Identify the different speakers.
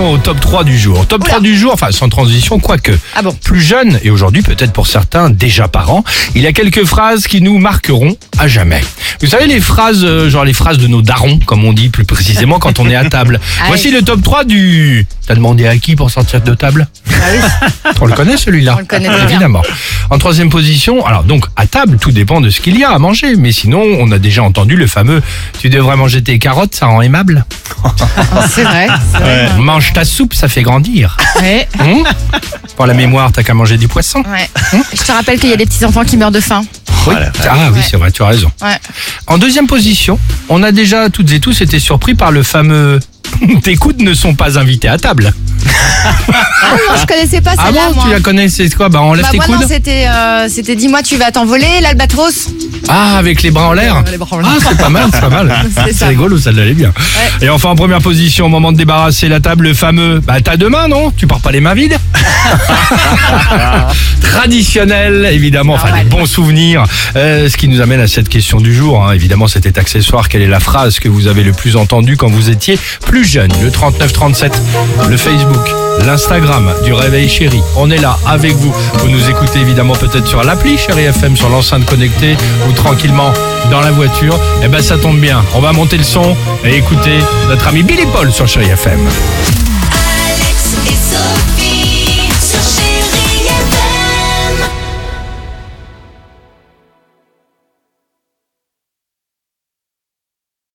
Speaker 1: transition au top 3 du jour. Top 3 du jour, enfin sans transition, quoique.
Speaker 2: Ah bon
Speaker 1: Plus jeune, et aujourd'hui peut-être pour certains déjà parents, il y a quelques phrases qui nous marqueront à jamais. Vous savez les phrases, euh, genre les phrases de nos darons, comme on dit plus précisément quand on est à table.
Speaker 2: Ah
Speaker 1: Voici le top 3 du... T'as demandé à qui pour sortir de table
Speaker 2: Ah oui.
Speaker 1: On le connaît celui-là
Speaker 2: On le connaît bien.
Speaker 1: Évidemment. En troisième position, alors donc à table, tout dépend de ce qu'il y a à manger. Mais sinon, on a déjà entendu le fameux « tu devrais manger tes carottes, ça rend aimable
Speaker 2: C'est vrai. c'est vrai. ».
Speaker 1: Mange ta soupe, ça fait grandir.
Speaker 2: Ouais.
Speaker 1: Hum pour la mémoire, t'as qu'à manger du poisson.
Speaker 2: Ouais. Je te rappelle qu'il y a des petits enfants qui meurent de faim.
Speaker 1: Oui. Ah oui,
Speaker 2: Ouais.
Speaker 1: c'est vrai, tu as raison.
Speaker 2: Ouais.
Speaker 1: En deuxième position, on a déjà toutes et tous été surpris par le fameux Tes coudes ne sont pas invités à table.
Speaker 2: Ah non, je connaissais pas
Speaker 1: Ah
Speaker 2: celle-là,
Speaker 1: bon,
Speaker 2: moi.
Speaker 1: tu la connais, c'est quoi Bah enlève
Speaker 2: Bah,
Speaker 1: tes
Speaker 2: moi, non,
Speaker 1: coudes.
Speaker 2: c'était, euh, c'était dis-moi, tu vas t'envoler, l'albatros.
Speaker 1: Ah, avec les bras en l'air.
Speaker 2: Les bras en l'air.
Speaker 1: Ah, c'est pas mal, c'est pas mal.
Speaker 2: C'est ça.
Speaker 1: rigolo, ça l'allait bien.
Speaker 2: Ouais.
Speaker 1: Et enfin, en première position, au moment de débarrasser la table, le fameux Bah, t'as deux mains, non? Tu pars pas les mains vides? Traditionnel, évidemment, enfin, des bons souvenirs. Euh, ce qui nous amène à cette question du jour. hein. Évidemment, c'était accessoire. Quelle est la phrase que vous avez le plus entendue quand vous étiez plus jeune? Le 3937, le Facebook, l'Instagram du Réveil Chéri. On est là avec vous. Vous nous écoutez évidemment peut-être sur l'appli Chéri FM, sur l'enceinte connectée ou tranquillement dans la voiture. Eh ben, ça tombe bien. On va monter le son et écouter notre ami Billy Paul sur Chéri FM.